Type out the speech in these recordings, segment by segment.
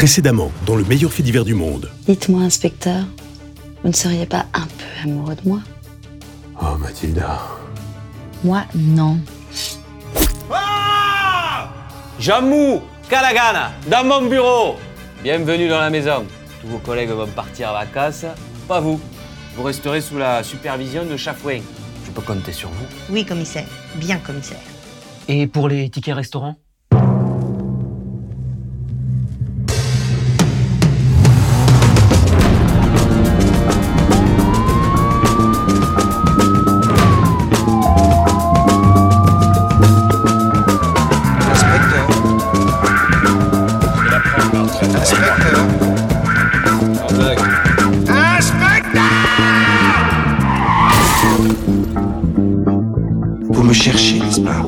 Précédemment, dans le meilleur fait divers du monde. Dites-moi, inspecteur, vous ne seriez pas un peu amoureux de moi? Oh, Mathilda. Moi, non. Jamou, Kalagana, dans mon bureau. Bienvenue dans la maison. Tous vos collègues vont partir à vacances, pas vous. Vous resterez sous la supervision de Chafouin. Je peux compter sur vous. Oui, commissaire. Bien, commissaire. Et pour les tickets restaurants? Me cherchez, n'est-ce pas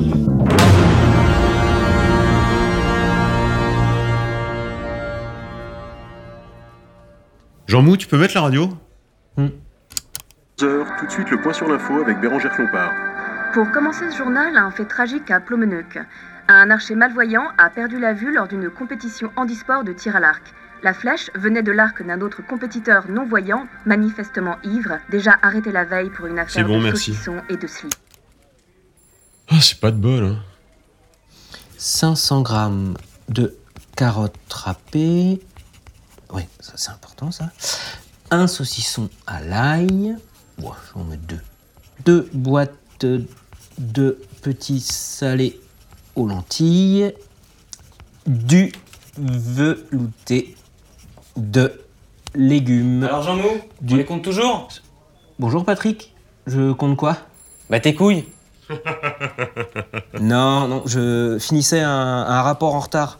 Jean Mou, tu peux mettre la radio tout de suite le point sur l'info avec Bérangère Clompard. Pour commencer ce journal, un fait tragique à Plomeneuc. Un archer malvoyant a perdu la vue lors d'une compétition handisport de tir à l'arc. La flèche venait de l'arc d'un autre compétiteur non-voyant, manifestement ivre, déjà arrêté la veille pour une affaire bon, de saucisson et de slip. C'est pas de bol, hein. 500 grammes de carottes râpées. Oui, ça c'est important ça. Un saucisson à l'ail. Bon, mets deux. Deux boîtes de petits salés aux lentilles. Du velouté de légumes. Alors Jean Mou, Du- tu les comptes toujours? Bonjour Patrick. Je compte quoi? Bah tes couilles. Non, non, je finissais un, un rapport en retard.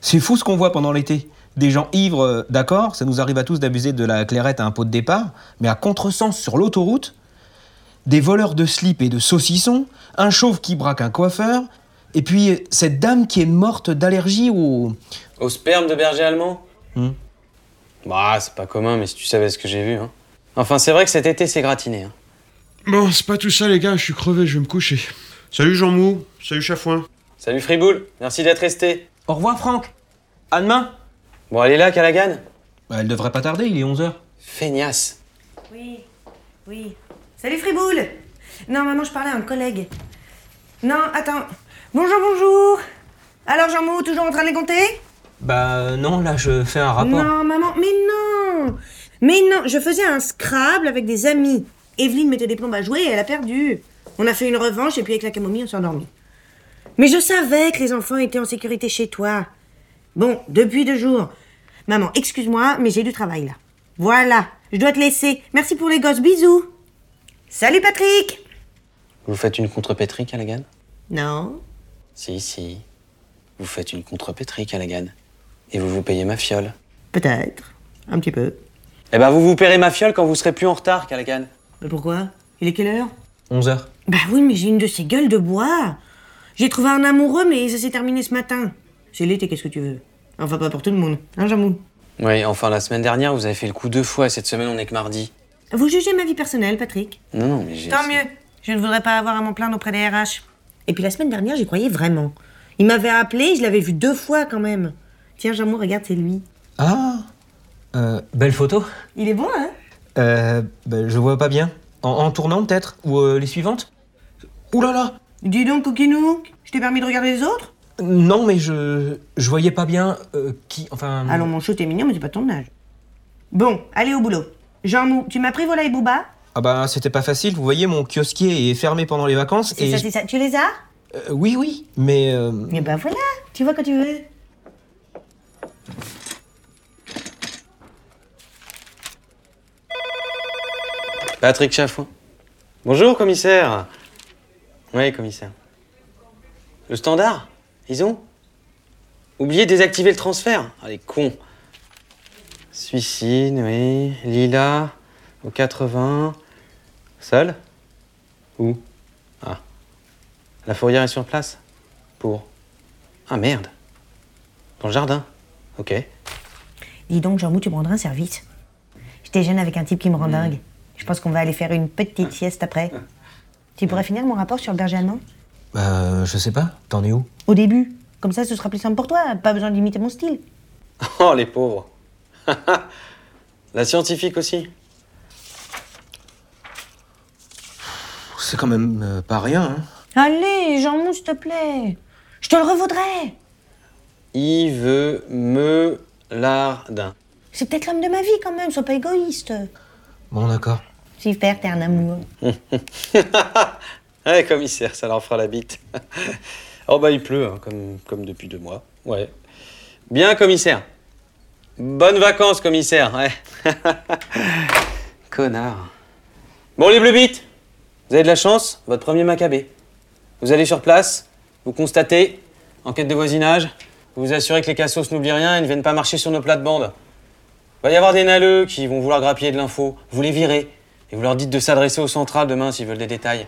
C'est fou ce qu'on voit pendant l'été. Des gens ivres, euh, d'accord, ça nous arrive à tous d'abuser de la clairette à un pot de départ, mais à contresens sur l'autoroute, des voleurs de slip et de saucissons, un chauve qui braque un coiffeur, et puis euh, cette dame qui est morte d'allergie au... Au sperme de berger allemand Hmm. Bah c'est pas commun, mais si tu savais ce que j'ai vu. Hein. Enfin c'est vrai que cet été c'est gratiné. Hein. Bon, c'est pas tout ça, les gars, je suis crevé, je vais me coucher. Salut Jean Mou, salut Chafouin. Salut Friboul, merci d'être resté. Au revoir Franck À demain Bon allez là, Callaghan Bah, Elle devrait pas tarder, il est 11h. Feignasse. Oui, oui. Salut Friboul Non, maman, je parlais à un collègue. Non, attends. Bonjour, bonjour Alors, Jean-Mou, toujours en train de les compter? Bah non, là je fais un rapport. Non, maman, mais non Mais non, je faisais un Scrabble avec des amis. Evelyne mettait des plombes à jouer et elle a perdu. On a fait une revanche et puis avec la camomille, on s'est endormi. Mais je savais que les enfants étaient en sécurité chez toi. Bon, depuis deux jours. Maman, excuse-moi, mais j'ai du travail là. Voilà, je dois te laisser. Merci pour les gosses, bisous. Salut Patrick Vous faites une contrepétrie, Callaghan? Non. Si, si. Vous faites une contrepétrie, Callaghan. Et vous vous payez ma fiole. Peut-être. Un petit peu. Eh ben vous vous paierez ma fiole quand vous serez plus en retard, Callaghan. Mais pourquoi? Il est quelle heure? 11h. Bah oui, mais j'ai une de ces gueules de bois. J'ai trouvé un amoureux, mais ça s'est terminé ce matin. C'est l'été, qu'est-ce que tu veux? Enfin, pas pour tout le monde, hein, Jamou Oui, enfin la semaine dernière vous avez fait le coup deux fois et cette semaine on est que mardi. Vous jugez ma vie personnelle, Patrick? Non, non, mais j'ai. Tant mieux. Je ne voudrais pas avoir à m'en plaindre auprès des RH. Et puis la semaine dernière, j'y croyais vraiment. Il m'avait appelé, je l'avais vu deux fois quand même. Tiens, Jamou, regarde, c'est lui. Ah euh, Belle photo Il est bon, hein? Euh, bah, je vois pas bien. En, en tournant peut-être? Ou euh, les suivantes? Ouh là là Dis donc, Coquinou, je t'ai permis de regarder les autres? Non, mais je je voyais pas bien euh, qui. Enfin. Allons, mon chou, t'es mignon, mais c'est pas ton âge. Bon, allez au boulot. Jean Mou, tu m'as pris Voilà et Booba? Ah bah c'était pas facile. Vous voyez, mon kiosquier est fermé pendant les vacances C'est et. ça, c'est ça. Tu les as? Euh, oui, oui, mais. euh, Et ben voilà, tu vois quand tu veux. Patrick Chaffon. Bonjour, commissaire. Oui, commissaire. Le standard Ils ont Oubliez de désactiver le transfert. Ah, les cons. Suicide, oui. Lila, au 80. Seul Où Ah. La fourrière est sur place Pour Ah merde. Dans le jardin Ok. Dis donc, Jean Mou, tu me rendras un service. Je déjeune avec un type qui me rend dingue. Je pense qu'on va aller faire une petite sieste après. Tu pourrais finir mon rapport sur le berger allemand? Bah, je sais pas. T'en es où? Au début. Comme ça, ce sera plus simple pour toi. Pas besoin d'imiter mon style. Oh, les pauvres. La scientifique aussi. C'est quand même euh, pas rien, hein. Allez, Jean-Mou, s'il te plaît. Je te le revaudrai. Yves Melardin. C'est peut-être l'homme de ma vie quand même, sois pas égoïste. Bon, d'accord. Super, t'es un amour. Ouais, commissaire, ça leur fera la bite. oh bah il pleut, hein, comme, depuis deux mois. Ouais. Bien, commissaire. Bonnes vacances, commissaire. Ouais. Connard. Bon, les bleubites, vous avez de la chance, votre premier macabé. Vous allez sur place, vous constatez, enquête de voisinage, vous vous assurez que les cassos n'oublient rien et ne viennent pas marcher sur nos plates-bandes. Va y avoir des naleux qui vont vouloir grappiller de l'info. Vous les virez et vous leur dites de s'adresser au central demain s'ils veulent des détails.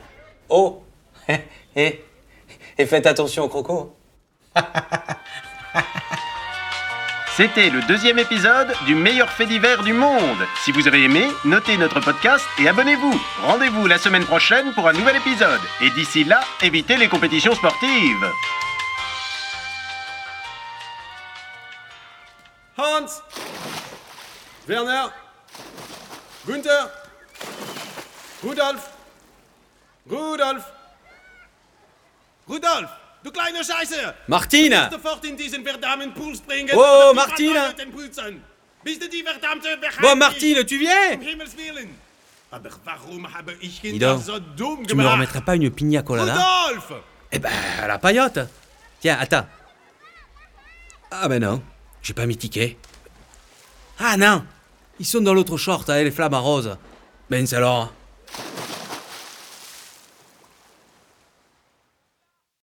Oh et, et faites attention aux crocos. C'était le deuxième épisode du meilleur fait divers du monde. Si vous avez aimé, notez notre podcast et abonnez-vous. Rendez-vous la semaine prochaine pour un nouvel épisode. Et d'ici là, évitez les compétitions sportives. Hans! Werner! Günther! Rudolf! Rudolf! Rudolf! Du kleine Scheiße! Martine Sofort in diesen verdammten Pool springen! Oh, Pulsen. Bist du die verdammte Martine, tu viens Um! Aber warum habe ich so dumm Tu me remettrais pas une pina colada? Rudolf! Eh ben, à la paillote Tiens, attends. Ah ben non, j'ai pas mis ticket. Ah non Ils sont dans l'autre short, hein, les flammes à rose. Ben alors